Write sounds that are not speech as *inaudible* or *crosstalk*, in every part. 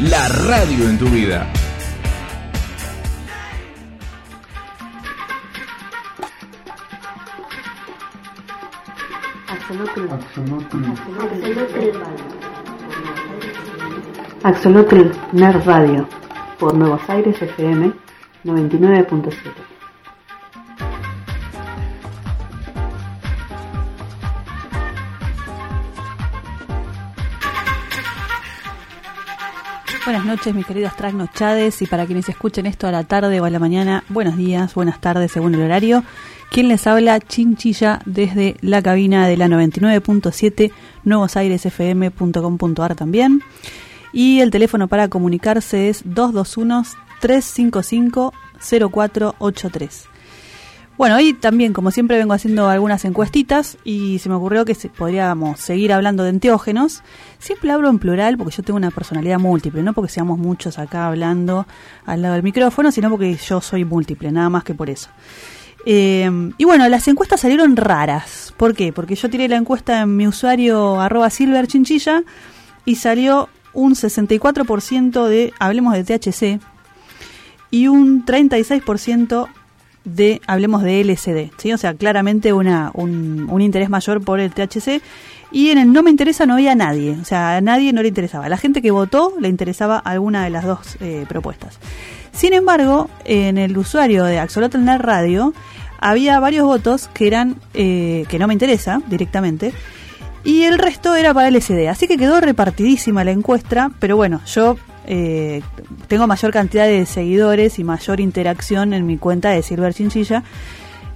la radio en tu vida. Axolotl Nerd Radio por Nuevos Aires FM 99.7. Buenas noches, mis queridos trasnochades, y para quienes escuchen esto a la tarde o a la mañana, buenos días, buenas tardes según el horario. Quien les habla, Chinchilla, desde la cabina de la 99.7, nuevosairesfm.com.ar también. Y el teléfono para comunicarse es 221-355-0483. Bueno, hoy también, como siempre, vengo haciendo algunas encuestitas y se me ocurrió que podríamos seguir hablando de enteógenos. Siempre hablo en plural porque yo tengo una personalidad múltiple, no porque seamos muchos acá hablando al lado del micrófono, sino porque yo soy múltiple, nada más que por eso. Eh, y bueno, las encuestas salieron raras. ¿Por qué? Porque yo tiré la encuesta en mi usuario arroba silverchinchilla y salió un 64% de, hablemos de THC, y un 36% de, hablemos de LSD, ¿sí? O sea, claramente una, un, un, interés mayor por el THC. Y en el no me interesa no había nadie, o sea, a nadie no le interesaba. La gente que votó le interesaba alguna de las dos eh, propuestas. Sin embargo, en el usuario de Axolotl Nerd Radio había varios votos que eran, eh, que no me interesa directamente, y el resto era para LSD. Así que quedó repartidísima la encuesta, pero bueno, yo eh, tengo mayor cantidad de seguidores y mayor interacción en mi cuenta de Silver Chinchilla,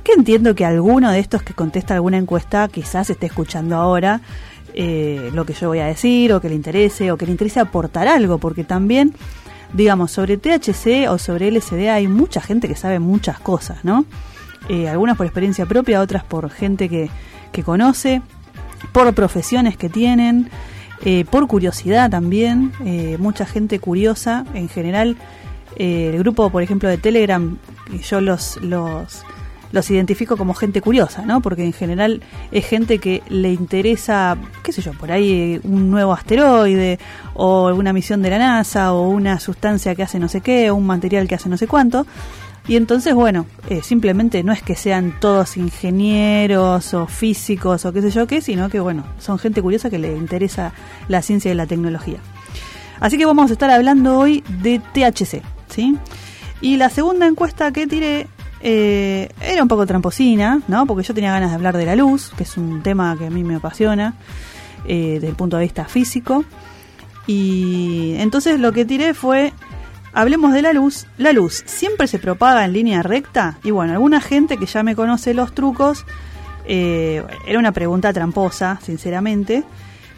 que entiendo que alguno de estos que contesta alguna encuesta quizás esté escuchando ahora eh, lo que yo voy a decir, o que le interese, o que le interese aportar algo, porque también, digamos, sobre THC o sobre LSD hay mucha gente que sabe muchas cosas, ¿no? Eh, algunas por experiencia propia, otras por gente que, que conoce por profesiones que tienen, eh, por curiosidad también, eh, mucha gente curiosa en general. Eh, el grupo, por ejemplo, de Telegram, yo los, los, los identifico como gente curiosa, ¿no? Porque en general es gente que le interesa, qué sé yo, por ahí un nuevo asteroide, o una misión de la NASA, o una sustancia que hace no sé qué, o un material que hace no sé cuánto. Y entonces, bueno, eh, simplemente no es que sean todos ingenieros o físicos o qué sé yo qué, sino que, bueno, son gente curiosa que le interesa la ciencia y la tecnología. Así que vamos a estar hablando hoy de THC, ¿sí? Y la segunda encuesta que tiré eh, era un poco tramposina, ¿no? Porque yo tenía ganas de hablar de la luz, que es un tema que a mí me apasiona eh, desde el punto de vista físico. Y entonces lo que tiré fue Hablemos de la luz. La luz siempre se propaga en línea recta. Y bueno, alguna gente que ya me conoce los trucos, eh, era una pregunta tramposa, sinceramente.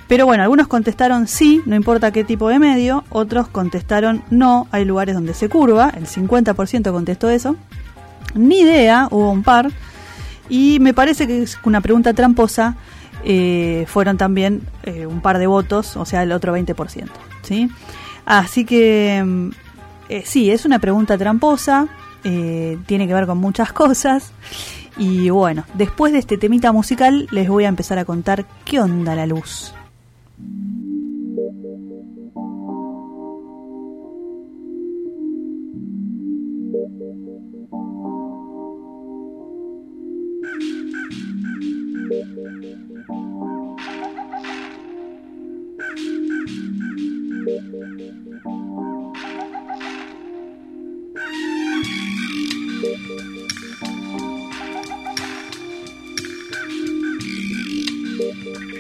Pero bueno, algunos contestaron sí, no importa qué tipo de medio. Otros contestaron no, hay lugares donde se curva. El 50% contestó eso. Ni idea, hubo un par. Y me parece que es una pregunta tramposa. Eh, fueron también eh, un par de votos, o sea, el otro 20%. ¿sí? Así que mm, eh, sí, es una pregunta tramposa, eh, tiene que ver con muchas *laughs* cosas. Y bueno, después de este temita musical les voy a empezar a contar qué onda la luz. Thank you.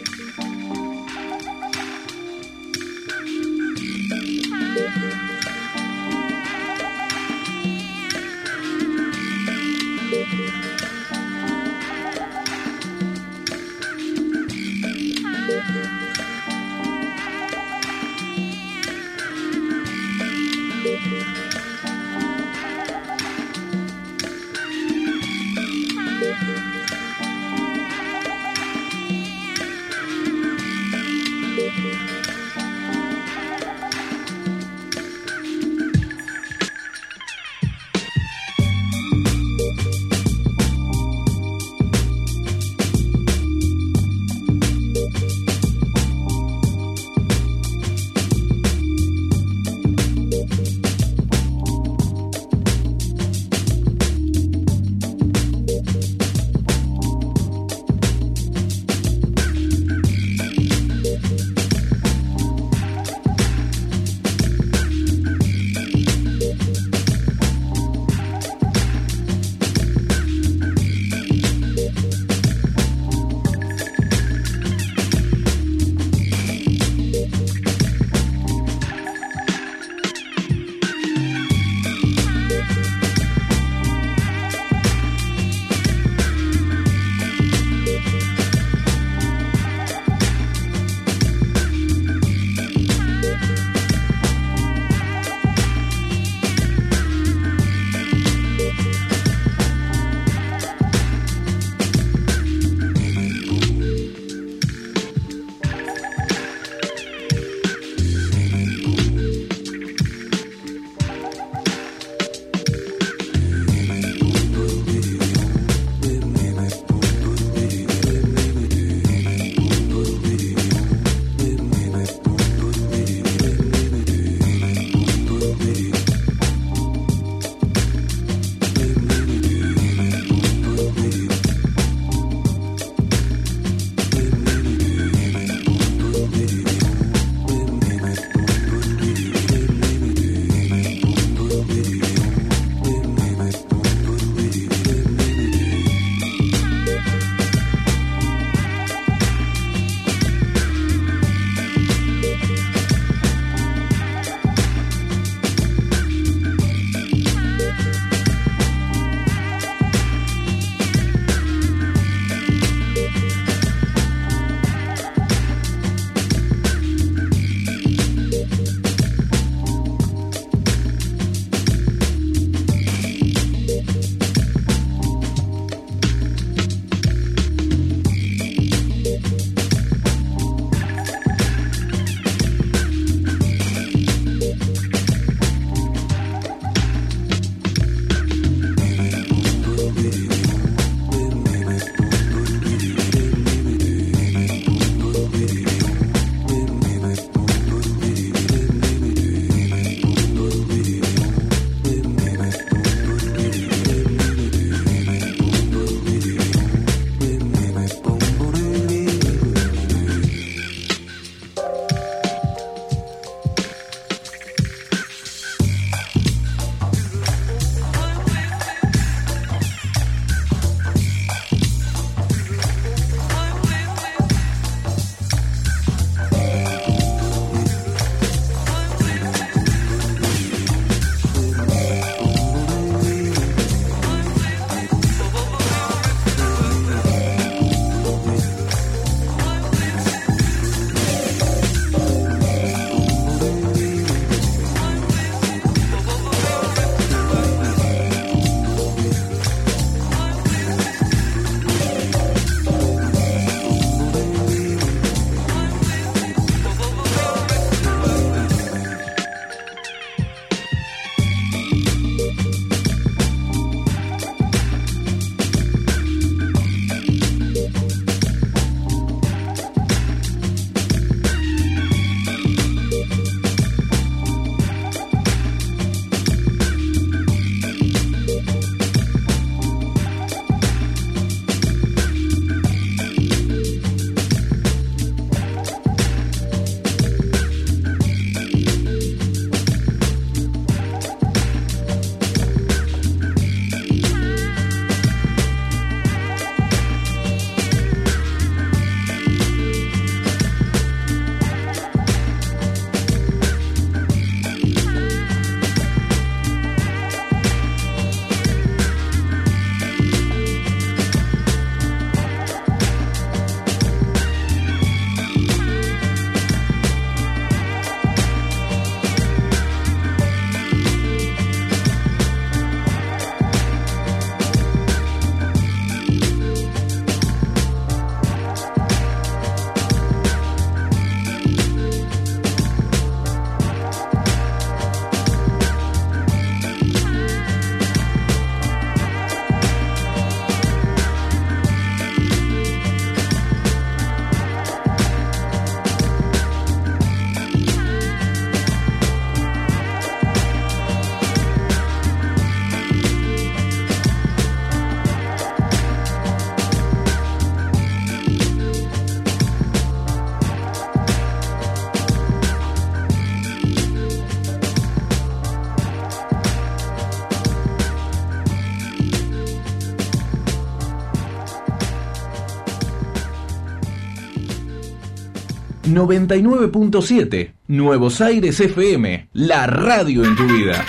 99.7 Nuevos Aires FM, la radio en tu vida.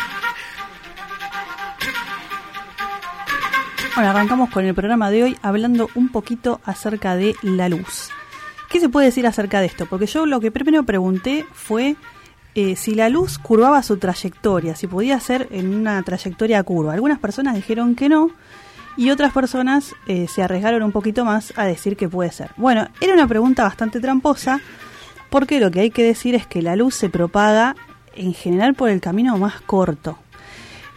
Bueno, arrancamos con el programa de hoy hablando un poquito acerca de la luz. ¿Qué se puede decir acerca de esto? Porque yo lo que primero pregunté fue eh, si la luz curvaba su trayectoria, si podía ser en una trayectoria curva. Algunas personas dijeron que no y otras personas eh, se arriesgaron un poquito más a decir que puede ser. Bueno, era una pregunta bastante tramposa porque lo que hay que decir es que la luz se propaga en general por el camino más corto.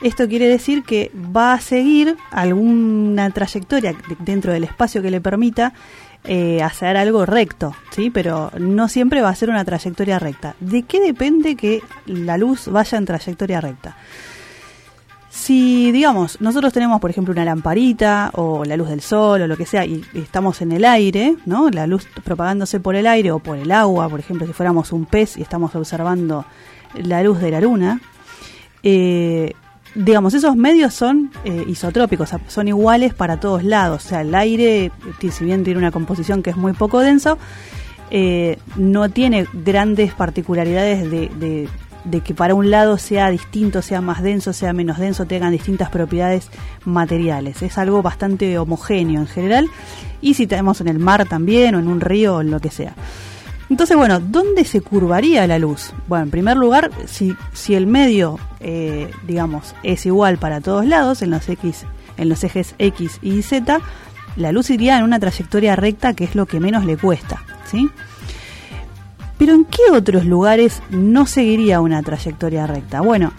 Esto quiere decir que va a seguir alguna trayectoria dentro del espacio que le permita eh, hacer algo recto, ¿sí? Pero no siempre va a ser una trayectoria recta. ¿De qué depende que la luz vaya en trayectoria recta? Si, digamos, nosotros tenemos, por ejemplo, una lamparita o la luz del sol o lo que sea y, estamos en el aire, ¿no? La luz propagándose por el aire o por el agua, por ejemplo, si fuéramos un pez y estamos observando la luz de la luna, eh, digamos, esos medios son eh, isotrópicos, son iguales para todos lados. O sea, el aire, si bien tiene una composición que es muy poco denso, eh, no tiene grandes particularidades de, de, que para un lado sea distinto, sea más denso, sea menos denso, tengan distintas propiedades materiales. Es algo bastante homogéneo en general. Y si tenemos en el mar también, o en un río, o en lo que sea. Entonces, bueno, ¿dónde se curvaría la luz? Bueno, en primer lugar, si, si el medio, eh, digamos, es igual para todos lados, en los, X, en los ejes X y Z, la luz iría en una trayectoria recta, que es lo que menos le cuesta, ¿sí? Pero ¿en qué otros lugares no seguiría una trayectoria recta? Bueno,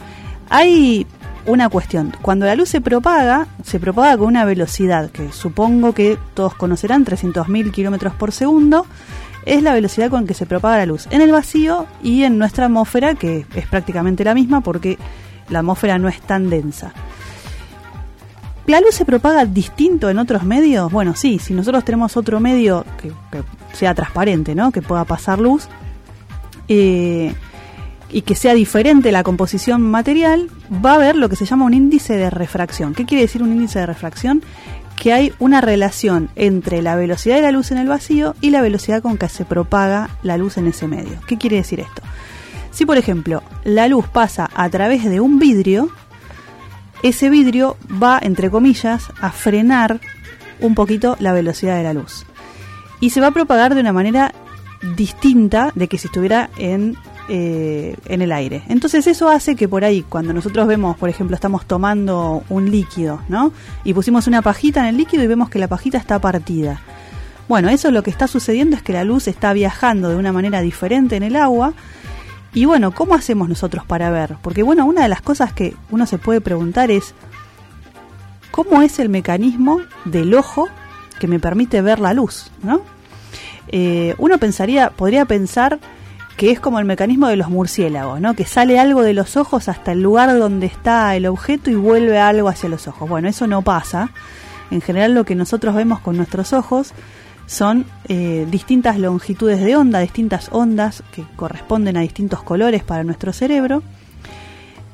hay una cuestión. Cuando la luz se propaga, se propaga con una velocidad que supongo que todos conocerán, 300.000 kilómetros por segundo es la velocidad con que se propaga la luz en el vacío y en nuestra atmósfera, que es prácticamente la misma porque la atmósfera no es tan densa. ¿La luz se propaga distinto en otros medios? Bueno, sí, si nosotros tenemos otro medio que, sea transparente, ¿no? que pueda pasar luz, eh, y que sea diferente la composición material, va a haber lo que se llama un índice de refracción. ¿Qué quiere decir un índice de refracción? que hay una relación entre la velocidad de la luz en el vacío y la velocidad con que se propaga la luz en ese medio. ¿Qué quiere decir esto? Si por ejemplo la luz pasa a través de un vidrio, ese vidrio va, entre comillas, a frenar un poquito la velocidad de la luz. Y se va a propagar de una manera distinta de que si estuviera en eh, en el aire. Entonces eso hace que por ahí, cuando nosotros vemos, por ejemplo, estamos tomando un líquido, ¿no? Y pusimos una pajita en el líquido y vemos que la pajita está partida. Bueno, eso lo que está sucediendo es que la luz está viajando de una manera diferente en el agua. Y bueno, ¿cómo hacemos nosotros para ver? Porque bueno, una de las cosas que uno se puede preguntar es, ¿cómo es el mecanismo del ojo que me permite ver la luz? ¿no? Eh, uno pensaría, podría pensar que es como el mecanismo de los murciélagos, ¿no? Que sale algo de los ojos hasta el lugar donde está el objeto y vuelve algo hacia los ojos. Bueno, eso no pasa. En general lo que nosotros vemos con nuestros ojos son eh, distintas longitudes de onda, distintas ondas que corresponden a distintos colores para nuestro cerebro.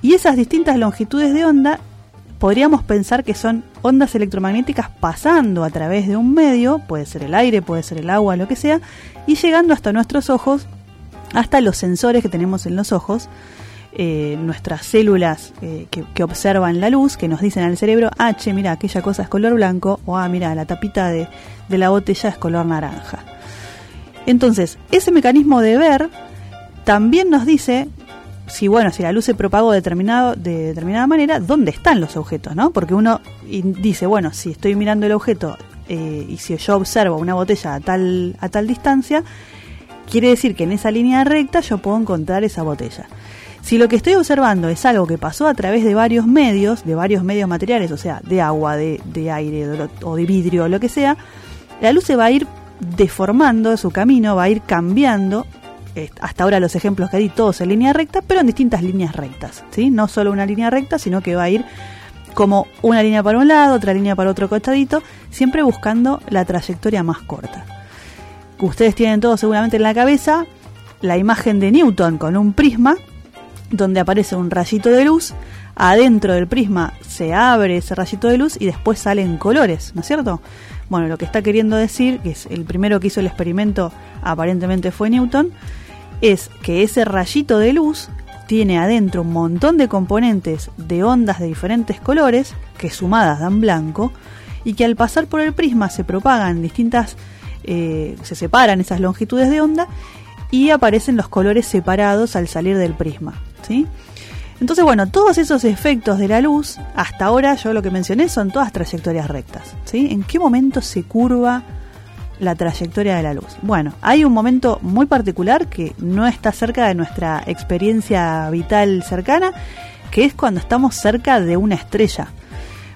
Y esas distintas longitudes de onda podríamos pensar que son ondas electromagnéticas pasando a través de un medio, puede ser el aire, puede ser el agua, lo que sea, y llegando hasta nuestros ojos hasta los sensores que tenemos en los ojos, eh, nuestras células eh, que, observan la luz, que nos dicen al cerebro, ah, che, mira, aquella cosa es color blanco, o ah, mira, la tapita de, la botella es color naranja. Entonces, ese mecanismo de ver también nos dice si bueno, si la luz se propagó determinado, de determinada manera, ¿dónde están los objetos? ¿no? Porque uno dice, bueno, si estoy mirando el objeto eh, y si yo observo una botella a tal, a tal distancia, Quiere decir que en esa línea recta yo puedo encontrar esa botella. Si lo que estoy observando es algo que pasó a través de varios medios, de varios medios materiales, o sea, de agua, de, aire o de vidrio lo que sea, la luz se va a ir deformando su camino, va a ir cambiando. Hasta ahora los ejemplos que di todos en línea recta, pero en distintas líneas rectas. ¿sí? No solo una línea recta, sino que va a ir como una línea para un lado, otra línea para otro costadito, siempre buscando la trayectoria más corta ustedes tienen todos seguramente en la cabeza la imagen de Newton con un prisma donde aparece un rayito de luz, adentro del prisma se abre ese rayito de luz y después salen colores, ¿no es cierto? Bueno, lo que está queriendo decir, que es el primero que hizo el experimento aparentemente fue Newton, es que ese rayito de luz tiene adentro un montón de componentes de ondas de diferentes colores, que sumadas dan blanco, y que al pasar por el prisma se propagan distintas, eh, se separan esas longitudes de onda y aparecen los colores separados al salir del prisma. ¿sí? Entonces, bueno, todos esos efectos de la luz, hasta ahora yo lo que mencioné son todas trayectorias rectas. ¿sí? ¿En qué momento se curva la trayectoria de la luz? Bueno, hay un momento muy particular que no está cerca de nuestra experiencia vital cercana, que es cuando estamos cerca de una estrella.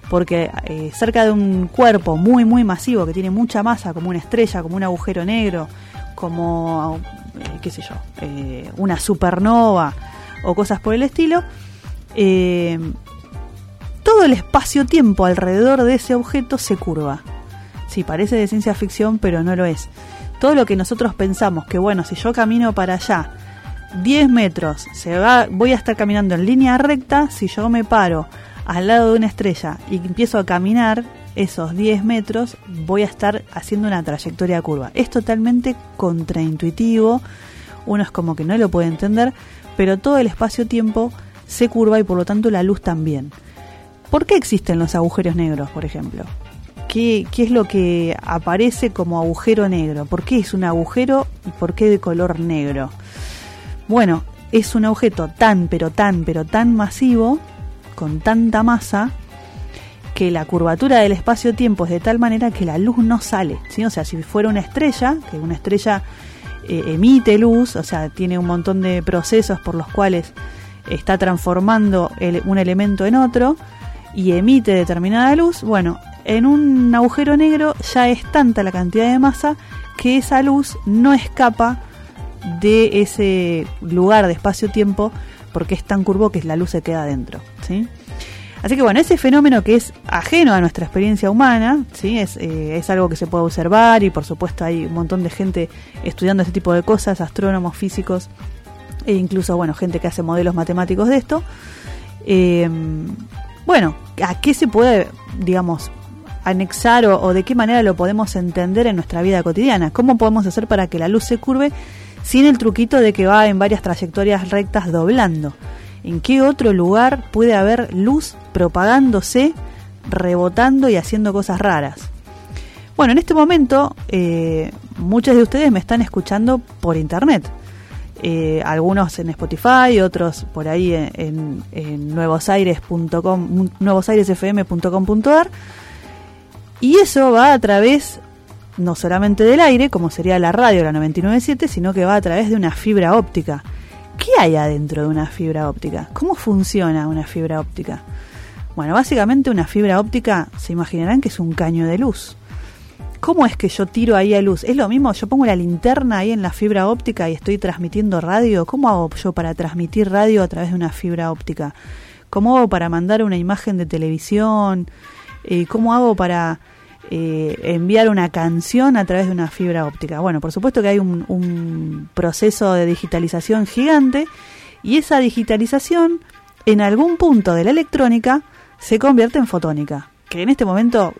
Porque eh, cerca de un cuerpo muy, muy masivo, que tiene mucha masa, como una estrella, como un agujero negro, como, eh, qué sé yo, eh, una supernova o cosas por el estilo, todo el espacio-tiempo alrededor de ese objeto se curva. Sí, parece de ciencia ficción, pero no lo es. Todo lo que nosotros pensamos que, bueno, si yo camino para allá 10 metros, se va, voy a estar caminando en línea recta, si yo me paro al lado de una estrella y empiezo a caminar esos 10 metros, voy a estar haciendo una trayectoria curva. Es totalmente contraintuitivo, uno es como que no lo puede entender, pero todo el espacio-tiempo se curva y por lo tanto la luz también. ¿Por qué existen los agujeros negros, por ejemplo? ¿Qué, ¿Qué, es lo que aparece como agujero negro? ¿Por qué es un agujero y por qué de color negro? Bueno, es un objeto tan, pero tan, pero tan masivo con tanta masa que la curvatura del espacio-tiempo es de tal manera que la luz no sale. ¿sí? O sea, si fuera una estrella, que una estrella eh, emite luz, o sea, tiene un montón de procesos por los cuales está transformando un elemento en otro y emite determinada luz, bueno, en un agujero negro ya es tanta la cantidad de masa que esa luz no escapa de ese lugar de espacio-tiempo porque es tan curvo que la luz se queda adentro. ¿sí? Así que bueno, ese fenómeno que es ajeno a nuestra experiencia humana, ¿sí? es, eh, es algo que se puede observar y por supuesto hay un montón de gente estudiando este tipo de cosas, astrónomos, físicos e incluso bueno, gente que hace modelos matemáticos de esto. Eh, bueno, ¿a qué se puede, digamos, anexar o, de qué manera lo podemos entender en nuestra vida cotidiana? ¿Cómo podemos hacer para que la luz se curve sin el truquito de que va en varias trayectorias rectas doblando. ¿En qué otro lugar puede haber luz propagándose, rebotando y haciendo cosas raras? Bueno, en este momento eh, muchos de ustedes me están escuchando por internet. Eh, algunos en Spotify, otros por ahí en, en nuevosaires.com, nuevosairesfm.com.ar. Y eso va a través no solamente del aire, como sería la radio, la 997, sino que va a través de una fibra óptica. ¿Qué hay adentro de una fibra óptica? ¿Cómo funciona una fibra óptica? Bueno, básicamente una fibra óptica, se imaginarán que es un caño de luz. ¿Cómo es que yo tiro ahí a luz? ¿Es lo mismo? Yo pongo la linterna ahí en la fibra óptica y estoy transmitiendo radio. ¿Cómo hago yo para transmitir radio a través de una fibra óptica? ¿Cómo hago para mandar una imagen de televisión? Eh, ¿Cómo hago para eh, enviar una canción a través de una fibra óptica. Bueno, por supuesto que hay un, proceso de digitalización gigante y esa digitalización en algún punto de la electrónica se convierte en fotónica. Que en este momento,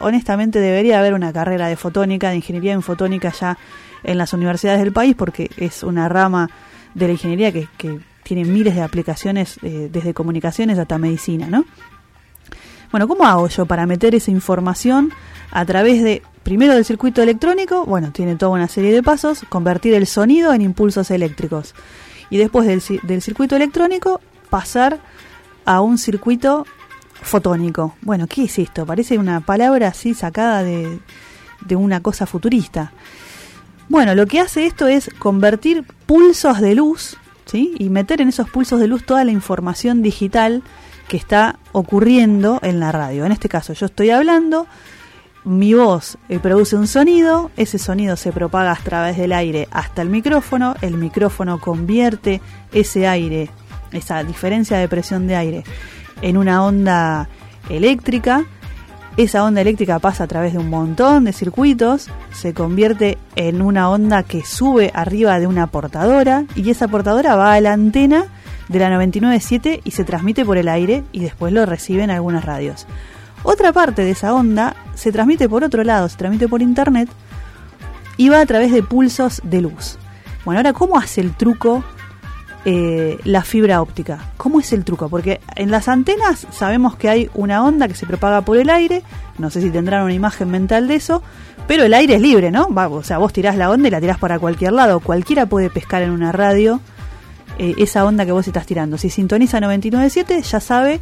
honestamente, debería haber una carrera de fotónica, de ingeniería en fotónica ya en las universidades del país, porque es una rama de la ingeniería que, tiene miles de aplicaciones, eh, desde comunicaciones hasta medicina, ¿no? Bueno, ¿cómo hago yo para meter esa información a través de, primero del circuito electrónico, bueno, tiene toda una serie de pasos, convertir el sonido en impulsos eléctricos. Y después del, circuito electrónico, pasar a un circuito fotónico. Bueno, ¿qué es esto? Parece una palabra así sacada de, de una cosa futurista. Bueno, lo que hace esto es convertir pulsos de luz, ¿sí? Y meter en esos pulsos de luz toda la información digital que está ocurriendo en la radio. En este caso, yo estoy hablando, mi voz eh, produce un sonido, ese sonido se propaga a través del aire hasta el micrófono, el micrófono convierte ese aire, esa diferencia de presión de aire, en una onda eléctrica. Esa onda eléctrica pasa a través de un montón de circuitos, se convierte en una onda que sube arriba de una portadora y esa portadora va a la antena de la 997 y se transmite por el aire y después lo reciben algunas radios. Otra parte de esa onda se transmite por otro lado, se transmite por internet y va a través de pulsos de luz. Bueno, ahora, ¿cómo hace el truco eh, la fibra óptica? ¿Cómo es el truco? Porque en las antenas sabemos que hay una onda que se propaga por el aire, no sé si tendrán una imagen mental de eso, pero el aire es libre, ¿no? o sea, vos tirás la onda y la tirás para cualquier lado, cualquiera puede pescar en una radio eh, esa onda que vos estás tirando. Si sintoniza 99.7 ya sabe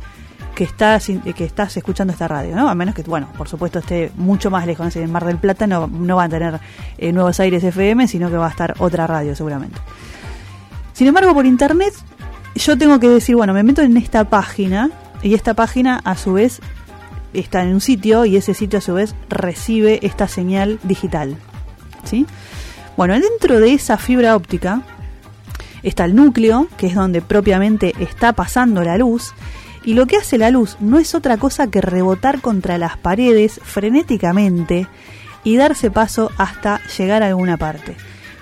que estás, que estás escuchando esta radio, ¿no? A menos que, bueno, por supuesto esté mucho más lejos, en Mar del Plata no, no va a tener eh, Nuevos Aires FM, sino que va a estar otra radio seguramente. Sin embargo, por internet yo tengo que decir, bueno, me meto en esta página y esta página a su vez está en un sitio y ese sitio a su vez recibe esta señal digital. ¿Sí? Bueno, dentro de esa fibra óptica está el núcleo, que es donde propiamente está pasando la luz, y lo que hace la luz no es otra cosa que rebotar contra las paredes frenéticamente y darse paso hasta llegar a alguna parte.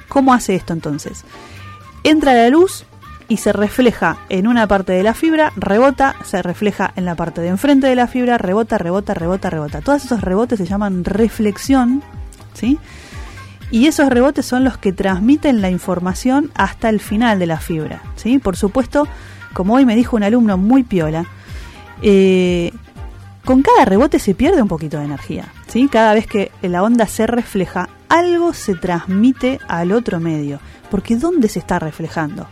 ¿Cómo hace esto entonces? Entra la luz y se refleja en una parte de la fibra, rebota, se refleja en la parte de enfrente de la fibra, rebota, rebota, rebota, rebota. Todos esos rebotes se llaman reflexión, ¿sí? Y esos rebotes son los que transmiten la información hasta el final de la fibra, ¿sí? Por supuesto, como hoy me dijo un alumno muy piola, eh, con cada rebote se pierde un poquito de energía. ¿sí? Cada vez que la onda se refleja, algo se transmite al otro medio. Porque ¿dónde se está reflejando?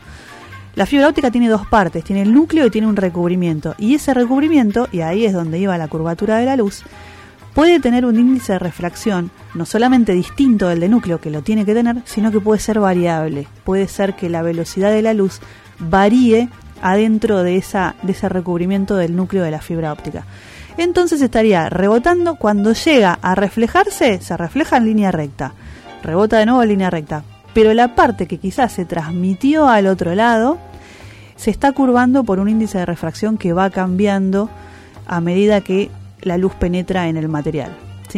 La fibra óptica tiene dos partes, tiene el núcleo y tiene un recubrimiento. Y ese recubrimiento, y ahí es donde iba la curvatura de la luz, puede tener un índice de refracción no solamente distinto del de núcleo, que lo tiene que tener, sino que puede ser variable. Puede ser que la velocidad de la luz varíe adentro de, esa, de ese recubrimiento del núcleo de la fibra óptica. Entonces estaría rebotando, cuando llega a reflejarse, se refleja en línea recta, rebota de nuevo en línea recta, pero la parte que quizás se transmitió al otro lado se está curvando por un índice de refracción que va cambiando a medida que la luz penetra en el material.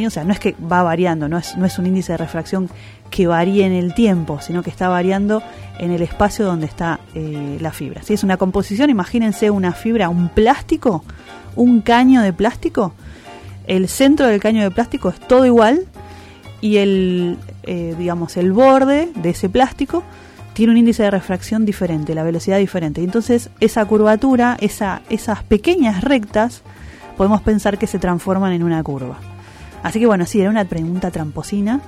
O sea, no es que va variando, no es, no es un índice de refracción que varíe en el tiempo, sino que está variando en el espacio donde está eh, la fibra. Si es una composición, imagínense una fibra, un plástico, un caño de plástico. El centro del caño de plástico es todo igual y el, eh, digamos, el borde de ese plástico tiene un índice de refracción diferente, la velocidad diferente. Entonces esa curvatura, esa, esas pequeñas rectas, podemos pensar que se transforman en una curva. Así que bueno, sí, era una pregunta tramposina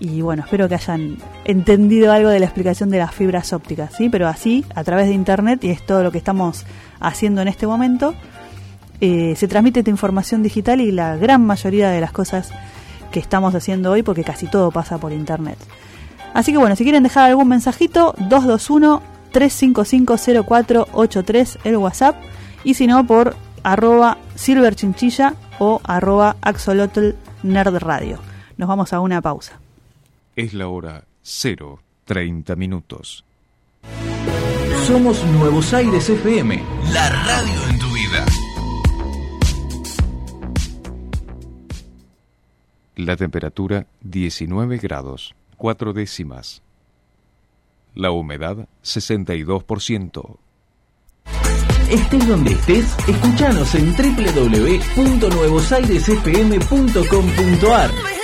y bueno, espero que hayan entendido algo de la explicación de las fibras ópticas, ¿sí? Pero así, a través de Internet, y es todo lo que estamos haciendo en este momento, eh, se transmite esta información digital y la gran mayoría de las cosas que estamos haciendo hoy, porque casi todo pasa por Internet. Así que bueno, si quieren dejar algún mensajito, 221-355-0483 el WhatsApp, y si no, por arroba silverchinchilla o arroba axolotl nerd radio. Nos vamos a una pausa. Es la hora 030 minutos. Somos Nuevos Aires FM, la radio en tu vida. La temperatura 19 grados, 4 décimas. La humedad 62%. Estés donde estés, escúchanos en www.nuevosairesfm.com.ar.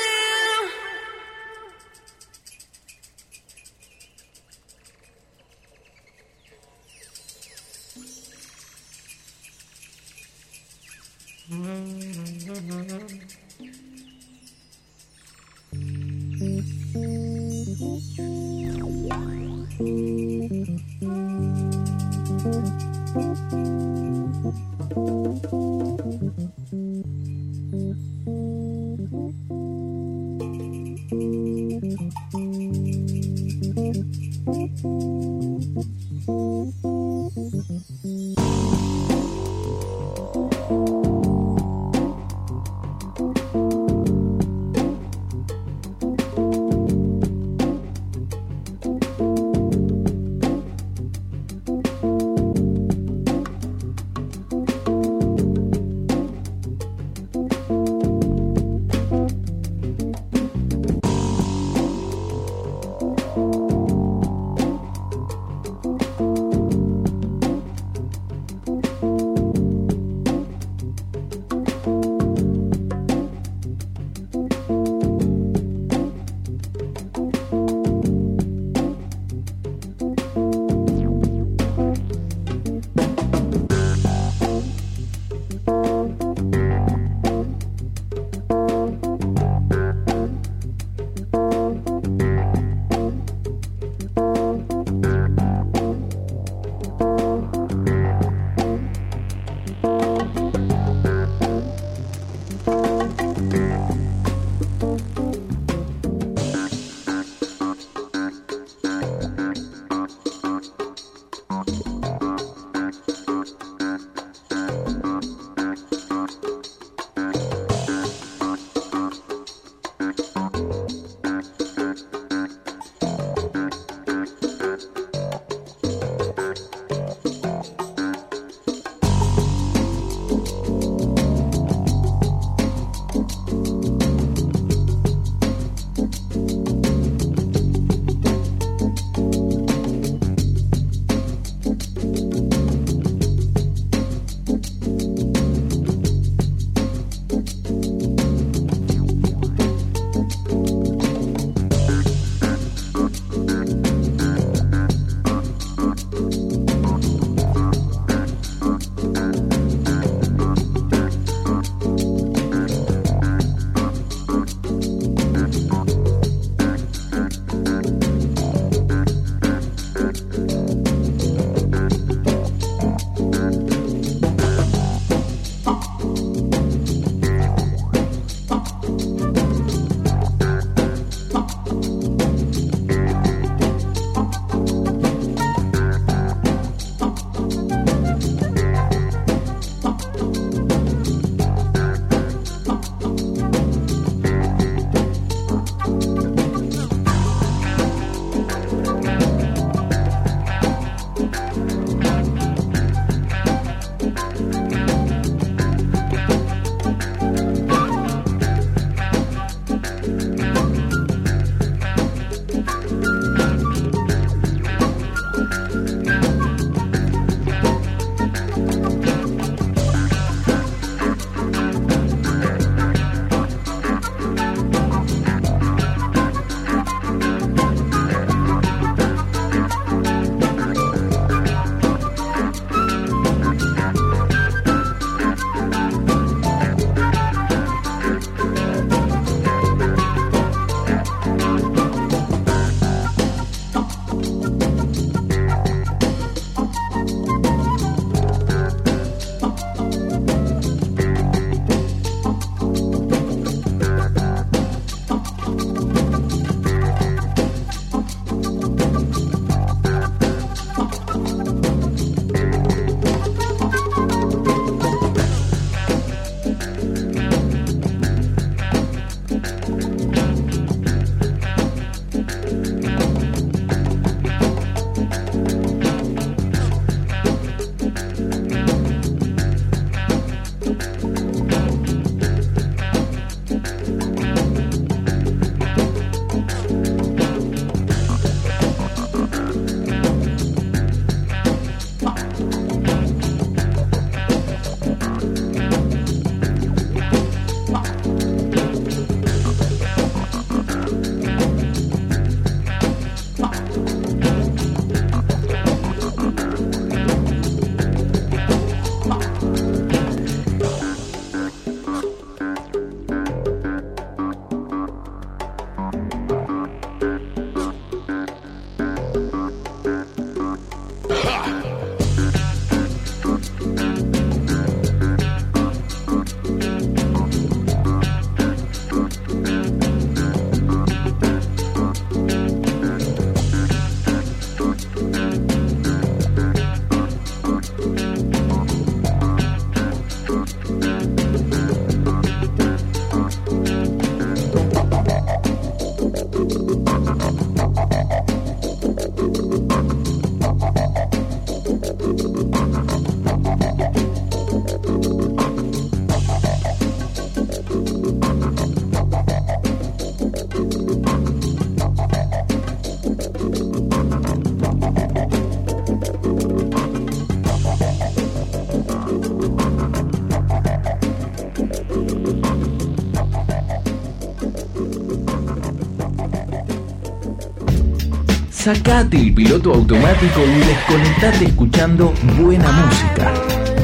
Sacate el piloto automático y desconectate escuchando buena música.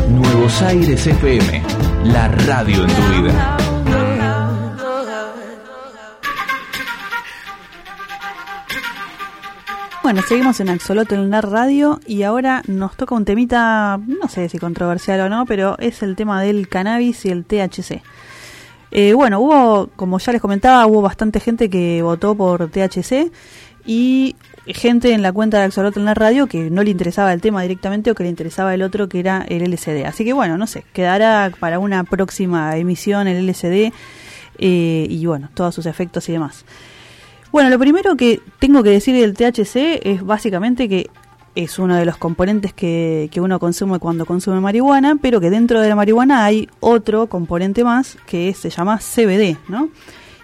Nuevos Aires FM, la radio en tu vida. Bueno, seguimos en Axoloto en la radio y ahora nos toca un temita, no sé si controversial o no, pero es el tema del cannabis y el THC. Eh, bueno, hubo, como ya les comentaba, hubo bastante gente que votó por THC y gente en la cuenta de Axolotl en la radio que no le interesaba el tema directamente o que le interesaba el otro que era el LCD. Así que bueno, no sé, quedará para una próxima emisión el LCD eh, y bueno, todos sus efectos y demás. Bueno, lo primero que tengo que decir del THC es básicamente que es uno de los componentes que, que, uno consume cuando consume marihuana, pero que dentro de la marihuana hay otro componente más que se llama CBD, ¿no?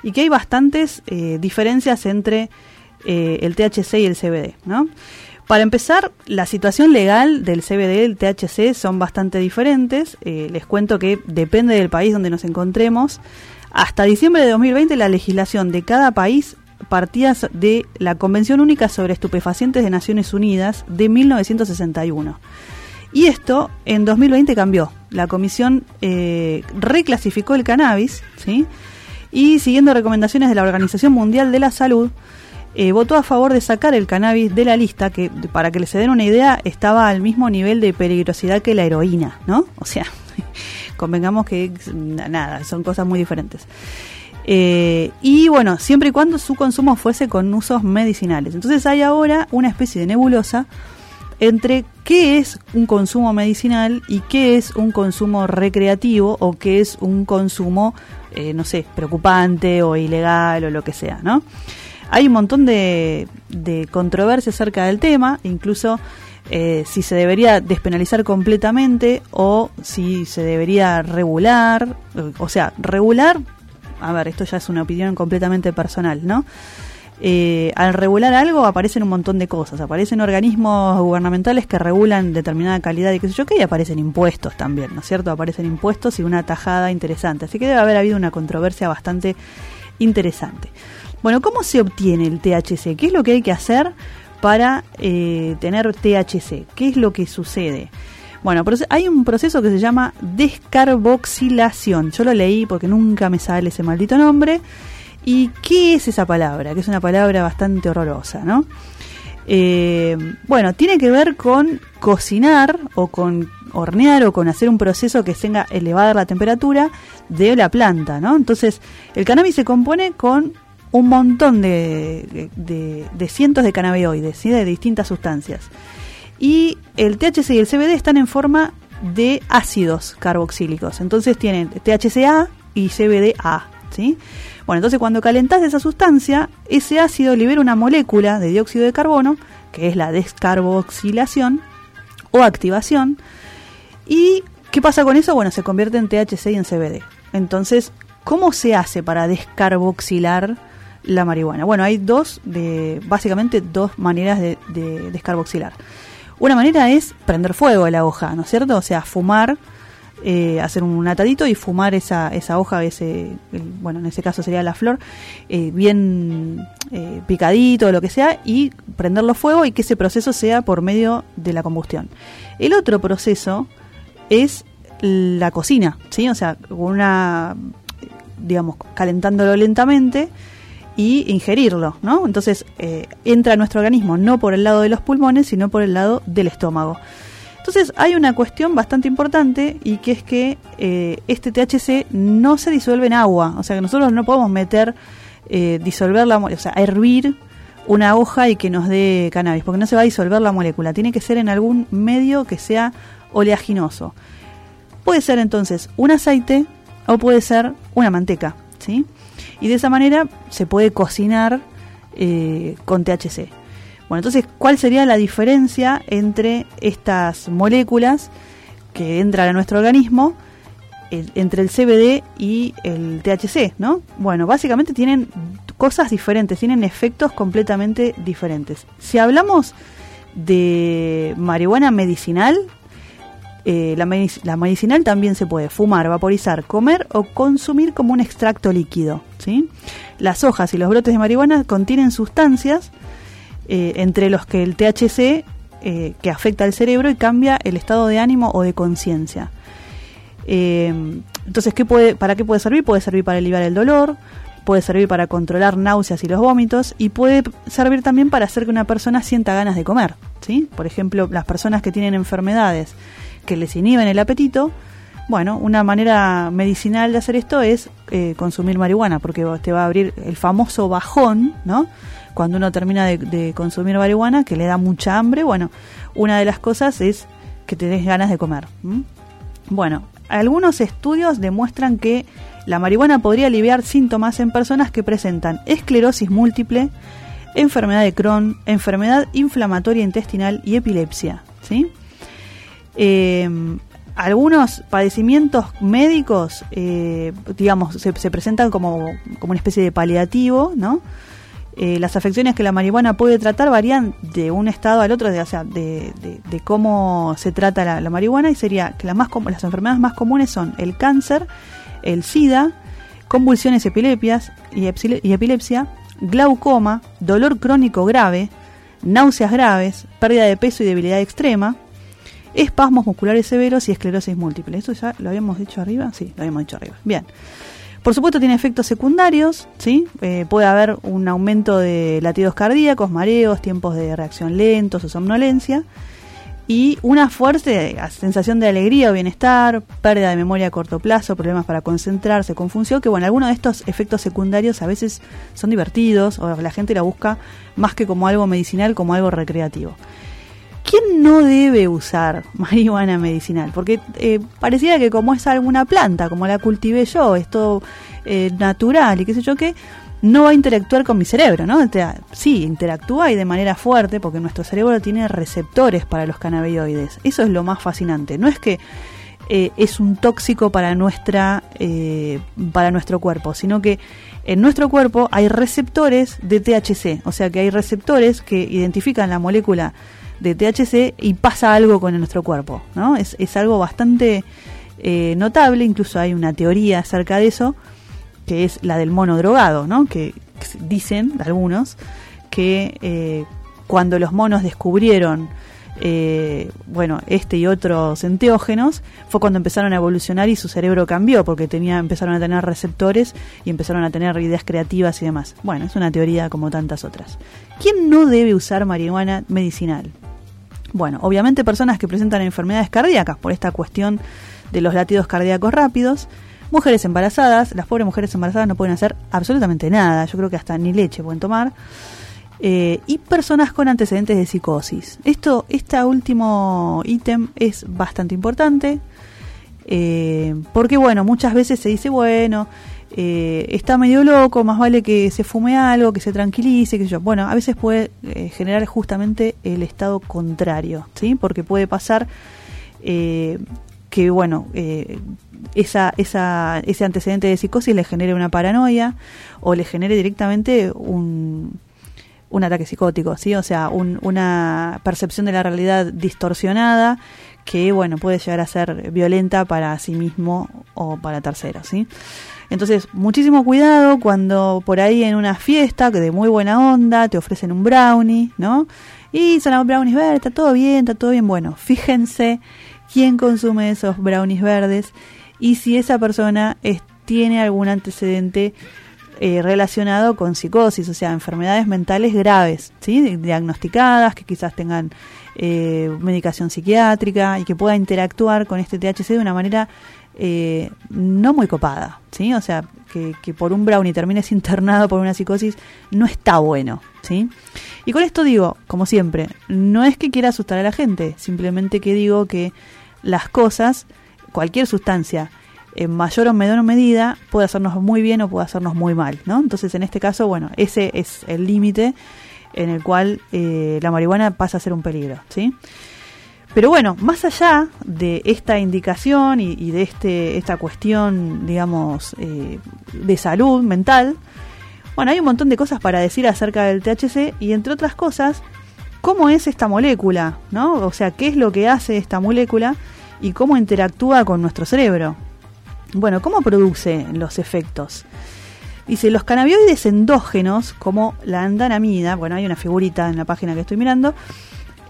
Y que hay bastantes eh, diferencias entre eh, el THC y el CBD, ¿no? Para empezar, la situación legal del CBD y el THC son bastante diferentes. Eh, les cuento que depende del país donde nos encontremos. Hasta diciembre de 2020 la legislación de cada país partía de la Convención Única sobre Estupefacientes de Naciones Unidas de 1961. Y esto en 2020 cambió. La comisión eh, reclasificó el cannabis, ¿sí? Y siguiendo recomendaciones de la Organización Mundial de la Salud, eh, votó a favor de sacar el cannabis de la lista, que para que les den una idea, estaba al mismo nivel de peligrosidad que la heroína, ¿no? O sea, *laughs* convengamos que nada, son cosas muy diferentes. Eh, y bueno, siempre y cuando su consumo fuese con usos medicinales. Entonces hay ahora una especie de nebulosa entre qué es un consumo medicinal y qué es un consumo recreativo o qué es un consumo, eh, no sé, preocupante o ilegal o lo que sea, ¿no? Hay un montón de, controversia acerca del tema, incluso eh, si se debería despenalizar completamente o si se debería regular, o sea, regular a ver, esto ya es una opinión completamente personal, ¿no? Eh, al regular algo aparecen un montón de cosas, aparecen organismos gubernamentales que regulan determinada calidad y qué sé yo qué, y aparecen impuestos también, ¿no es cierto? Aparecen impuestos y una tajada interesante, así que debe haber habido una controversia bastante interesante. Bueno, ¿cómo se obtiene el THC? ¿Qué es lo que hay que hacer para eh, tener THC? ¿Qué es lo que sucede? Bueno, hay un proceso que se llama descarboxilación. Yo lo leí porque nunca me sale ese maldito nombre. ¿Y qué es esa palabra? Que es una palabra bastante horrorosa, ¿no? Eh, bueno, tiene que ver con cocinar o con hornear o con hacer un proceso que tenga elevada la temperatura de la planta, ¿no? Entonces, el cannabis se compone con un montón de, de cientos de cannabinoides, ¿sí? de distintas sustancias y el THC y el CBD están en forma de ácidos carboxílicos. Entonces tienen THCA y CBDA, ¿sí? Bueno, entonces cuando calentas esa sustancia, ese ácido libera una molécula de dióxido de carbono, que es la descarboxilación o activación. ¿Y qué pasa con eso? Bueno, se convierte en THC y en CBD. Entonces, ¿cómo se hace para descarboxilar la marihuana? Bueno, hay dos, de, básicamente dos maneras de, de descarboxilar. Una manera es prender fuego a la hoja, ¿no es cierto? O sea, fumar, eh, hacer un atadito y fumar esa, esa hoja, ese, bueno, en ese caso sería la flor, eh, bien eh, picadito o lo que sea, y prenderlo fuego y que ese proceso sea por medio de la combustión. El otro proceso es la cocina, ¿sí? O sea, una, digamos, calentándolo lentamente y ingerirlo, ¿no? Entonces eh, entra a nuestro organismo no por el lado de los pulmones, sino por el lado del estómago. Entonces hay una cuestión bastante importante y que es que eh, este THC no se disuelve en agua, o sea que nosotros no podemos meter, eh, disolver la, o sea, hervir una hoja y que nos dé cannabis, porque no se va a disolver la molécula, tiene que ser en algún medio que sea oleaginoso. Puede ser entonces un aceite o puede ser una manteca, ¿sí? Y de esa manera se puede cocinar eh, con THC. Bueno, entonces, ¿cuál sería la diferencia entre estas moléculas que entran a nuestro organismo, entre el CBD y el THC, ¿no? Bueno, básicamente tienen cosas diferentes, tienen efectos completamente diferentes. Si hablamos de marihuana medicinal, eh, la, medicinal también se puede fumar, vaporizar, comer o consumir como un extracto líquido. ¿sí? Las hojas y los brotes de marihuana contienen sustancias eh, entre los que el THC eh, que afecta al cerebro y cambia el estado de ánimo o de conciencia. entonces, ¿qué puede, ¿para qué puede servir? Puede servir para aliviar el dolor, puede servir para controlar náuseas y los vómitos y puede servir también para hacer que una persona sienta ganas de comer. ¿sí? Por ejemplo, las personas que tienen enfermedades que les inhiben el apetito, bueno, una manera medicinal de hacer esto es eh, consumir marihuana, porque te va a abrir el famoso bajón, ¿no? Cuando uno termina de, consumir marihuana, que le da mucha hambre, bueno, una de las cosas es que te des ganas de comer. Bueno, algunos estudios demuestran que la marihuana podría aliviar síntomas en personas que presentan esclerosis múltiple, enfermedad de Crohn, enfermedad inflamatoria intestinal y epilepsia. ¿sí? Eh, algunos padecimientos médicos, eh, digamos, se, presentan como, como, una especie de paliativo, ¿no? Eh, las afecciones que la marihuana puede tratar varían de un estado al otro, de, o sea, de, cómo se trata la, marihuana, y sería que las, más, las enfermedades más comunes son el cáncer, el SIDA, convulsiones epilepsias y, y epilepsia, glaucoma, dolor crónico grave, náuseas graves, pérdida de peso y debilidad extrema, espasmos musculares severos y esclerosis múltiple. ¿Eso ya lo habíamos dicho arriba? Sí, lo habíamos dicho arriba. Bien. Por supuesto tiene efectos secundarios, ¿sí? Eh, puede haber un aumento de latidos cardíacos, mareos, tiempos de reacción lentos o somnolencia y una fuerte sensación de alegría o bienestar, pérdida de memoria a corto plazo, problemas para concentrarse, confusión, que bueno, algunos de estos efectos secundarios a veces son divertidos o la gente la busca más que como algo medicinal, como algo recreativo. ¿Quién no debe usar marihuana medicinal? Porque eh, parecía que como es alguna planta, como la cultivé yo, es todo eh, natural y qué sé yo qué, no va a interactuar con mi cerebro, ¿no? sí, interactúa y de manera fuerte porque nuestro cerebro tiene receptores para los cannabinoides. Eso es lo más fascinante. No es que eh, es un tóxico para, nuestra, para nuestro cuerpo, sino que en nuestro cuerpo hay receptores de THC, o sea que hay receptores que identifican la molécula de THC y pasa algo con nuestro cuerpo, ¿no? Es, es algo bastante eh, notable, incluso hay una teoría acerca de eso, que es la del mono drogado, ¿no? Que, dicen algunos que eh, cuando los monos descubrieron eh, bueno, este y otros enteógenos, fue cuando empezaron a evolucionar y su cerebro cambió, porque tenía, empezaron a tener receptores y empezaron a tener ideas creativas y demás. Bueno, es una teoría como tantas otras. ¿Quién no debe usar marihuana medicinal? Bueno, obviamente personas que presentan enfermedades cardíacas por esta cuestión de los latidos cardíacos rápidos, mujeres embarazadas, las pobres mujeres embarazadas no pueden hacer absolutamente nada, yo creo que hasta ni leche pueden tomar, eh, y personas con antecedentes de psicosis. Esto, este último ítem es bastante importante, eh, porque bueno, muchas veces se dice, bueno, eh, está medio loco, más vale que se fume algo, que se tranquilice, que yo. Bueno, a veces puede eh, generar justamente el estado contrario, ¿sí? Porque puede pasar eh, que, bueno, esa, esa, ese antecedente de psicosis le genere una paranoia o le genere directamente un, un ataque psicótico, ¿sí? O sea, una percepción de la realidad distorsionada que, bueno, puede llegar a ser violenta para sí mismo o para terceros, ¿sí? Entonces, muchísimo cuidado cuando por ahí en una fiesta que de muy buena onda te ofrecen un brownie, ¿no? Y son los brownies verdes, está todo bien, está todo bien. Bueno, fíjense quién consume esos brownies verdes y si esa persona tiene algún antecedente eh, relacionado con psicosis, o sea, enfermedades mentales graves, ¿sí? diagnosticadas, que quizás tengan eh, medicación psiquiátrica y que pueda interactuar con este THC de una manera eh, no muy copada, ¿sí? O sea, que, por un brownie termines *laughs* internado por una psicosis no está bueno, ¿sí? Y con esto digo, como siempre, no es que quiera asustar a la gente, simplemente que digo que las cosas, cualquier sustancia, en mayor o menor medida, puede hacernos muy bien o puede hacernos muy mal, ¿no? Entonces, en este caso, bueno, ese es el límite en el cual eh, la marihuana pasa a ser un peligro, ¿sí? Pero bueno, más allá de esta indicación y, de este, esta cuestión, digamos, eh, de salud mental, bueno, hay un montón de cosas para decir acerca del THC y entre otras cosas, cómo es esta molécula, ¿no? O sea, qué es lo que hace esta molécula y cómo interactúa con nuestro cerebro. Bueno, ¿cómo produce los efectos? Dice, los cannabinoides endógenos, como la andanamida, bueno, hay una figurita en la página que estoy mirando,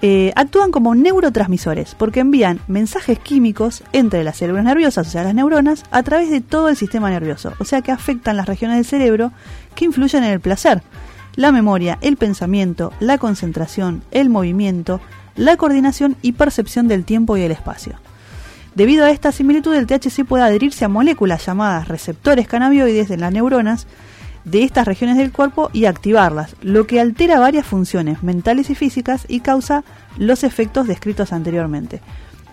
eh, actúan como neurotransmisores porque envían mensajes químicos entre las células nerviosas, o sea, las neuronas, a través de todo el sistema nervioso, o sea que afectan las regiones del cerebro que influyen en el placer, la memoria, el pensamiento, la concentración, el movimiento, la coordinación y percepción del tiempo y el espacio. Debido a esta similitud, el THC puede adherirse a moléculas llamadas receptores cannabinoides en las neuronas de estas regiones del cuerpo y activarlas, lo que altera varias funciones mentales y físicas y causa los efectos descritos anteriormente.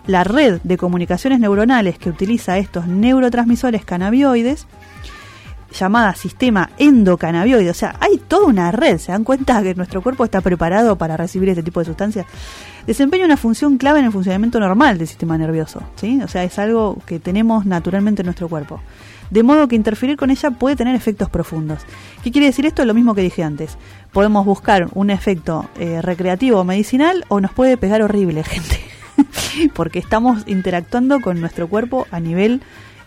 La red de comunicaciones neuronales que utiliza estos neurotransmisores cannabinoides, llamada sistema endocannabinoide, o sea, hay toda una red, ¿se dan cuenta que nuestro cuerpo está preparado para recibir este tipo de sustancias? Desempeña una función clave en el funcionamiento normal del sistema nervioso, ¿sí? O sea, es algo que tenemos naturalmente en nuestro cuerpo de modo que interferir con ella puede tener efectos profundos. ¿Qué quiere decir esto? Lo mismo que dije antes. Podemos buscar un efecto eh, recreativo o medicinal o nos puede pegar horrible, *laughs* gente. Porque estamos interactuando con nuestro cuerpo a nivel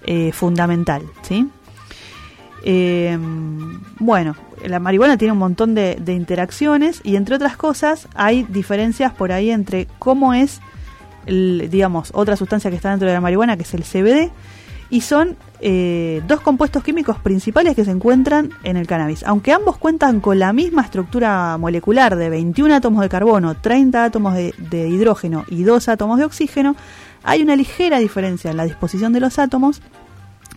eh, fundamental, ¿sí? Em, bueno, la marihuana tiene un montón de, interacciones y entre otras cosas hay diferencias por ahí entre cómo es, digamos, otra sustancia que está dentro de la marihuana, que es el CBD, y son eh, dos compuestos químicos principales que se encuentran en el cannabis. Aunque ambos cuentan con la misma estructura molecular de 21 átomos de carbono, 30 átomos de, hidrógeno y 2 átomos de oxígeno, hay una ligera diferencia en la disposición de los átomos.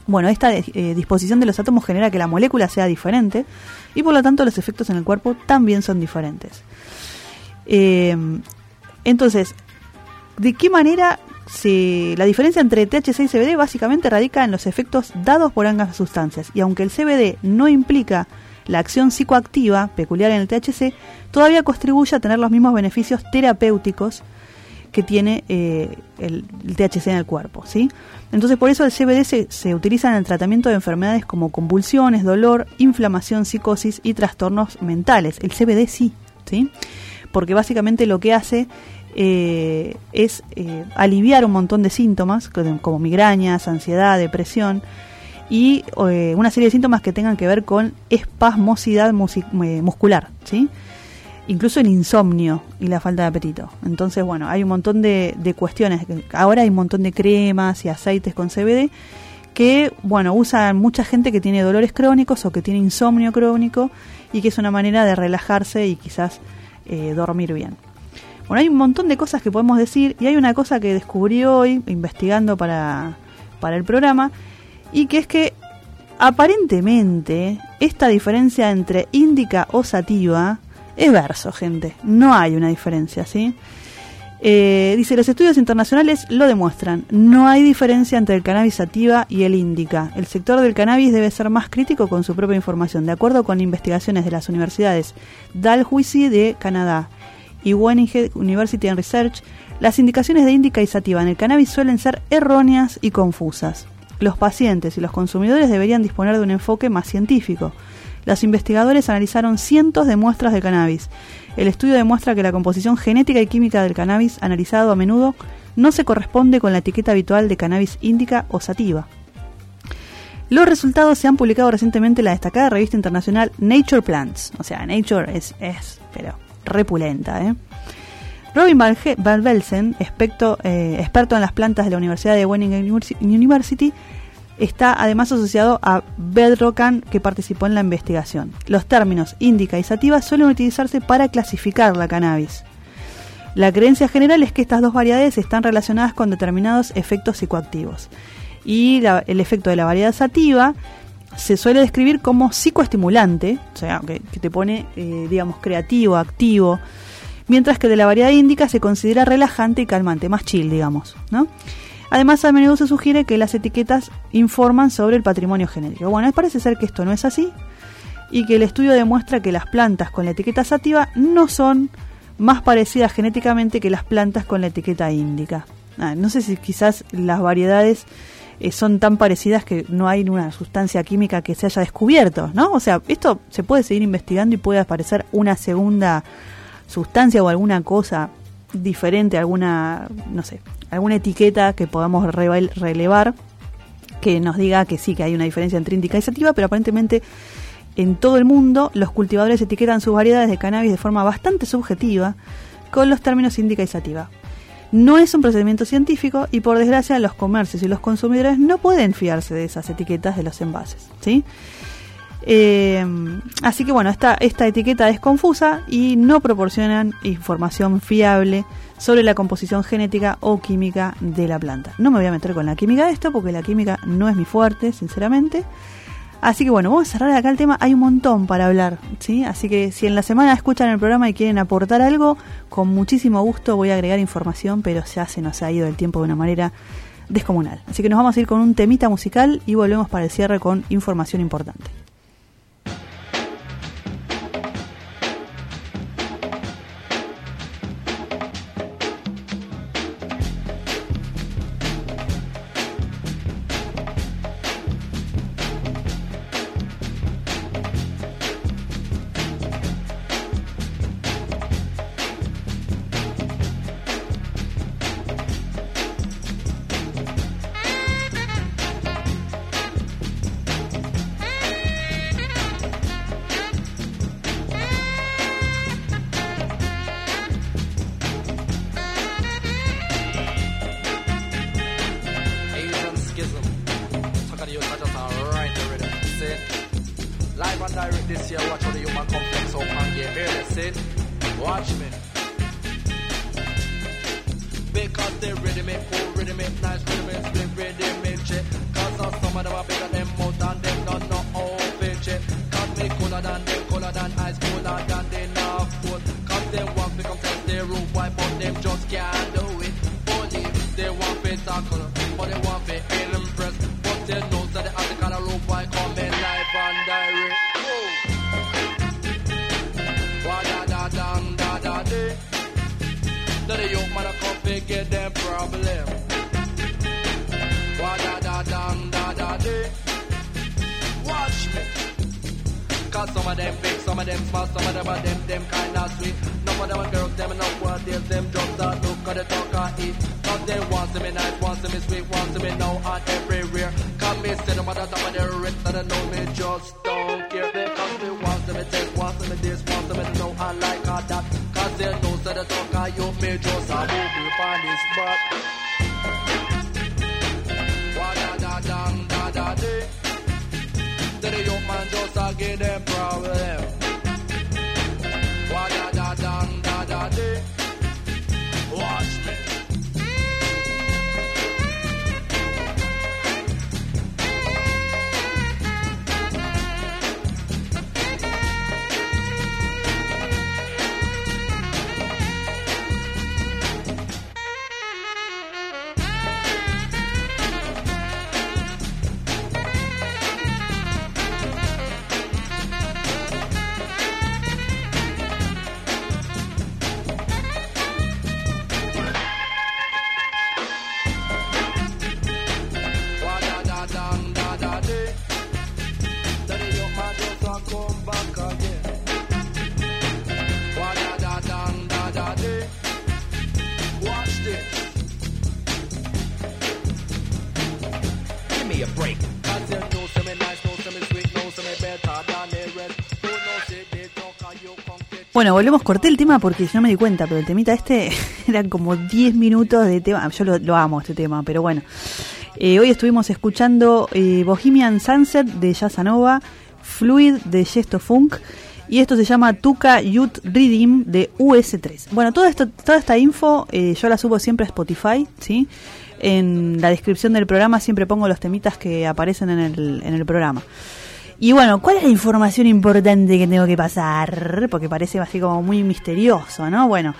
Bueno, esta eh, disposición de los átomos genera que la molécula sea diferente y por lo tanto los efectos en el cuerpo también son diferentes. Eh, entonces, ¿de qué manera si la diferencia entre THC y CBD básicamente radica en los efectos dados por ambas sustancias. Y aunque el CBD no implica la acción psicoactiva peculiar en el THC, todavía contribuye a tener los mismos beneficios terapéuticos que tiene eh, el, THC en el cuerpo. ¿sí? Entonces por eso el CBD se, se, utiliza en el tratamiento de enfermedades como convulsiones, dolor, inflamación, psicosis y trastornos mentales. El CBD sí, ¿sí? porque básicamente lo que hace eh, es eh, aliviar un montón de síntomas, como migrañas, ansiedad, depresión, y eh, una serie de síntomas que tengan que ver con espasmosidad muscular, ¿sí? incluso el insomnio y la falta de apetito. Entonces, bueno, hay un montón de, de, cuestiones. Ahora hay un montón de cremas y aceites con CBD que, bueno, usan mucha gente que tiene dolores crónicos o que tiene insomnio crónico y que es una manera de relajarse y quizás dormir bien. Bueno, hay un montón de cosas que podemos decir y hay una cosa que descubrí hoy investigando para, para el programa y que es que aparentemente esta diferencia entre índica o sativa es verso, gente. No hay una diferencia, ¿sí? Eh, dice, los estudios internacionales lo demuestran. No hay diferencia entre el cannabis sativa y el índica. El sector del cannabis debe ser más crítico con su propia información, de acuerdo con investigaciones de las universidades Dalhousie de Canadá y Wageningen University and Research, las indicaciones de índica y sativa en el cannabis suelen ser erróneas y confusas. Los pacientes y los consumidores deberían disponer de un enfoque más científico. Los investigadores analizaron cientos de muestras de cannabis. El estudio demuestra que la composición genética y química del cannabis analizado a menudo no se corresponde con la etiqueta habitual de cannabis índica o sativa. Los resultados se han publicado recientemente en la destacada revista internacional Nature Plants. O sea, Nature es, es pero repulenta. ¿eh? Robin Valvelsen, experto, eh, experto en las plantas de la Universidad de Wageningen University, está además asociado a Bedrockan, que participó en la investigación. Los términos indica y sativa suelen utilizarse para clasificar la cannabis. La creencia general es que estas dos variedades están relacionadas con determinados efectos psicoactivos. Y el efecto de la variedad sativa se suele describir como psicoestimulante, o sea, que, te pone, eh, digamos, creativo, activo, mientras que de la variedad índica se considera relajante y calmante, más chill, digamos, ¿no? Además, a menudo se sugiere que las etiquetas informan sobre el patrimonio genético. Bueno, parece ser que esto no es así y que el estudio demuestra que las plantas con la etiqueta sativa no son más parecidas genéticamente que las plantas con la etiqueta índica. Ah, no sé si quizás las variedades eh, son tan parecidas que no hay una sustancia química que se haya descubierto, ¿no? O sea, esto se puede seguir investigando y puede aparecer una segunda sustancia o alguna cosa diferente, alguna, no sé, alguna etiqueta que podamos relevar que nos diga que sí, que hay una diferencia entre índica y sativa, pero aparentemente en todo el mundo los cultivadores etiquetan sus variedades de cannabis de forma bastante subjetiva con los términos indica y sativa. No es un procedimiento científico y por desgracia los comercios y los consumidores no pueden fiarse de esas etiquetas de los envases. ¿sí? Eh, así que bueno, esta, esta etiqueta es confusa y no proporcionan información fiable sobre la composición genética o química de la planta. No me voy a meter con la química de esto porque la química no es mi fuerte, sinceramente. Así que bueno, vamos a cerrar acá el tema. Hay un montón para hablar, ¿sí? Así que si en la semana escuchan el programa y quieren aportar algo, con muchísimo gusto voy a agregar información, pero ya se nos ha ido el tiempo de una manera descomunal. Así que nos vamos a ir con un temita musical y volvemos para el cierre con información importante. Cause they want to be nice, want to be sweet, want to be known on everywhere. Come me sit them on the top of their ribs and I know me just don't care. They come to me, want to be take, want to be this, want to be know I like all that. Cause they know that the talk I you me just I movie on this spot. Da-da-da-da-da-da-da-da. Then the young man just a give them problem. Bueno, volvemos, corté el tema porque no me di cuenta, pero el temita este *laughs* eran como 10 minutos de tema. Yo lo, amo este tema, pero bueno. Eh, hoy estuvimos escuchando eh, Bohemian Sunset de Jazzanova, Fluid de Gesto Funk y esto se llama Tuca Youth Reading de US3. Bueno, todo esto, toda esta info eh, yo la subo siempre a Spotify, ¿sí? En la descripción del programa siempre pongo los temitas que aparecen en el, en el programa. Y bueno, ¿cuál es la información importante que tengo que pasar? Porque parece así como muy misterioso, ¿no? Bueno,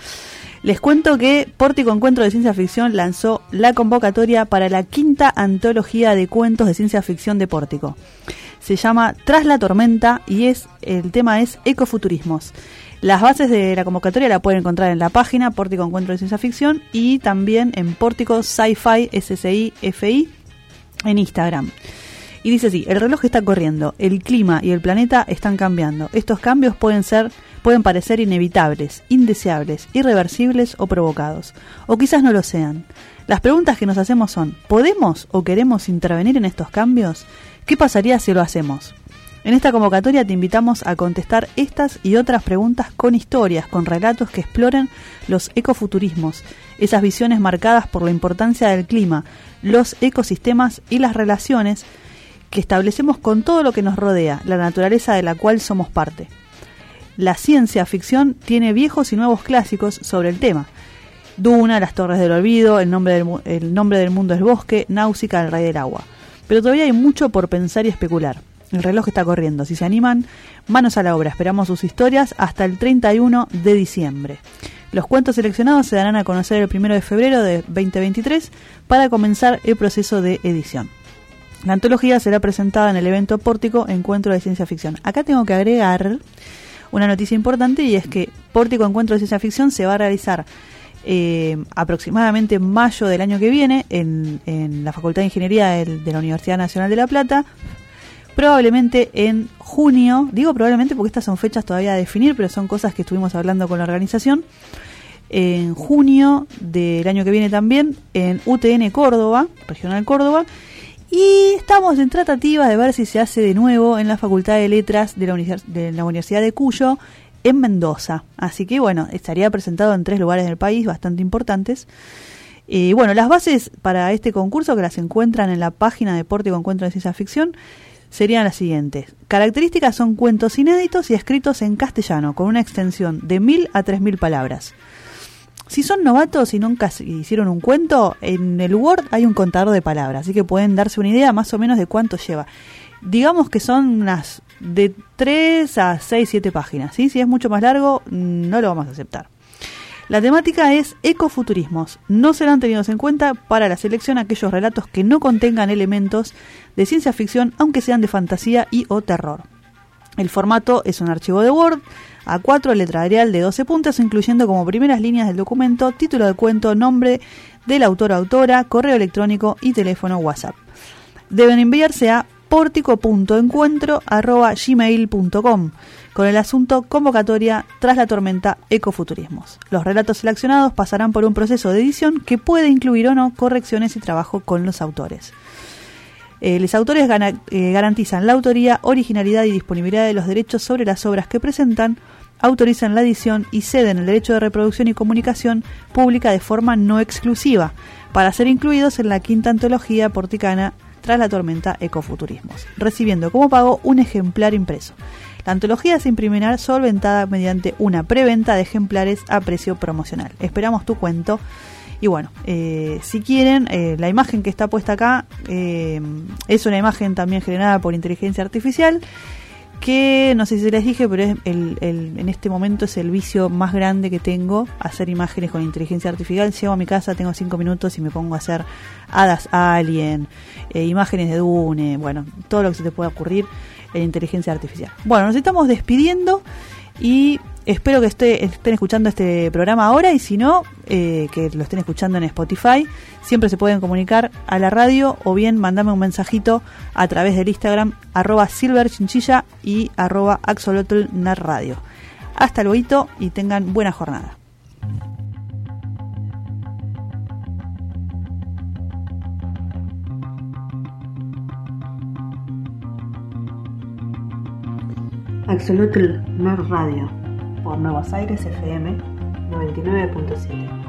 les cuento que Pórtico Encuentro de Ciencia Ficción lanzó la convocatoria para la quinta antología de cuentos de ciencia ficción de Pórtico. Se llama Tras la tormenta y es el tema es ecofuturismos. Las bases de la convocatoria la pueden encontrar en la página Pórtico Encuentro de Ciencia Ficción y también en Pórtico Sci-Fi SCI FI en Instagram. Y dice así, el reloj está corriendo, el clima y el planeta están cambiando. Estos cambios pueden ser pueden parecer inevitables, indeseables, irreversibles o provocados, o quizás no lo sean. Las preguntas que nos hacemos son, ¿podemos o queremos intervenir en estos cambios? ¿Qué pasaría si lo hacemos? En esta convocatoria te invitamos a contestar estas y otras preguntas con historias, con relatos que exploren los ecofuturismos, esas visiones marcadas por la importancia del clima, los ecosistemas y las relaciones que establecemos con todo lo que nos rodea, la naturaleza de la cual somos parte. La ciencia ficción tiene viejos y nuevos clásicos sobre el tema. Duna, Las Torres del Olvido, El nombre del, el nombre del mundo es bosque, Náusica, El Rey del Agua. Pero todavía hay mucho por pensar y especular. El reloj está corriendo. Si se animan, manos a la obra. Esperamos sus historias hasta el 31 de diciembre. Los cuentos seleccionados se darán a conocer el 1 de febrero de 2023 para comenzar el proceso de edición. La antología será presentada en el evento Pórtico Encuentro de Ciencia Ficción. Acá tengo que agregar una noticia importante y es que Pórtico Encuentro de Ciencia Ficción se va a realizar eh, aproximadamente en mayo del año que viene en, la Facultad de Ingeniería de la Universidad Nacional de La Plata, probablemente en junio, digo probablemente porque estas son fechas todavía a definir, pero son cosas que estuvimos hablando con la organización, en junio del año que viene también en UTN Córdoba, Regional Córdoba, y estamos en tratativa de ver si se hace de nuevo en la Facultad de Letras de la, de la Universidad de Cuyo, en Mendoza. Así que bueno, estaría presentado en tres lugares del país bastante importantes. Y bueno, las bases para este concurso que las encuentran en la página de Pórtico Encuentro de Ciencia Ficción serían las siguientes. Características son cuentos inéditos y escritos en castellano, con una extensión de mil a tres mil palabras. Si son novatos y nunca hicieron un cuento, en el Word hay un contador de palabras, así que pueden darse una idea más o menos de cuánto lleva. Digamos que son unas de 3 a 6, 7 páginas. Si es mucho más largo, no lo vamos a aceptar. La temática es ecofuturismos. No serán tenidos en cuenta para la selección aquellos relatos que no contengan elementos de ciencia ficción, aunque sean de fantasía y o terror. El formato es un archivo de Word A4, letra Arial de 12 puntos, incluyendo como primeras líneas del documento título de cuento, nombre del autor o autora, correo electrónico y teléfono WhatsApp. Deben enviarse a pórtico.encuentro.gmail.com con el asunto convocatoria tras la tormenta Ecofuturismos. Los relatos seleccionados pasarán por un proceso de edición que puede incluir o no correcciones y trabajo con los autores. Eh, los autores eh, garantizan la autoría, originalidad y disponibilidad de los derechos sobre las obras que presentan, autorizan la edición y ceden el derecho de reproducción y comunicación pública de forma no exclusiva para ser incluidos en la quinta antología porticana tras la tormenta Ecofuturismos, recibiendo como pago un ejemplar impreso. La antología se imprimirá solventada mediante una preventa de ejemplares a precio promocional. Esperamos tu cuento. Y bueno, eh, si quieren, eh, la imagen que está puesta acá eh, es una imagen también generada por inteligencia artificial que no sé si les dije, pero es el, en este momento es el vicio más grande que tengo, hacer imágenes con inteligencia artificial. Llego a mi casa, tengo cinco minutos y me pongo a hacer hadas alien, eh, imágenes de Dune, bueno, todo lo que se te pueda ocurrir en inteligencia artificial. Bueno, nos estamos despidiendo y espero que estén escuchando este programa ahora y si no, eh, que lo estén escuchando en Spotify. Siempre se pueden comunicar a la radio o bien mandame un mensajito a través del Instagram arroba silverchinchilla y arroba radio. Hasta luego y tengan buena jornada. Axolotl Nerd Radio por Nuevos Aires FM 99.7.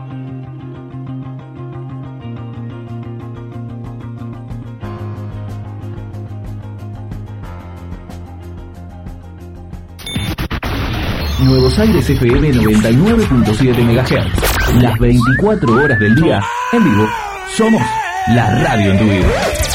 Nuevos Aires FM 99.7 MHz. Las 24 horas del día, en vivo, somos la radio en tu vida.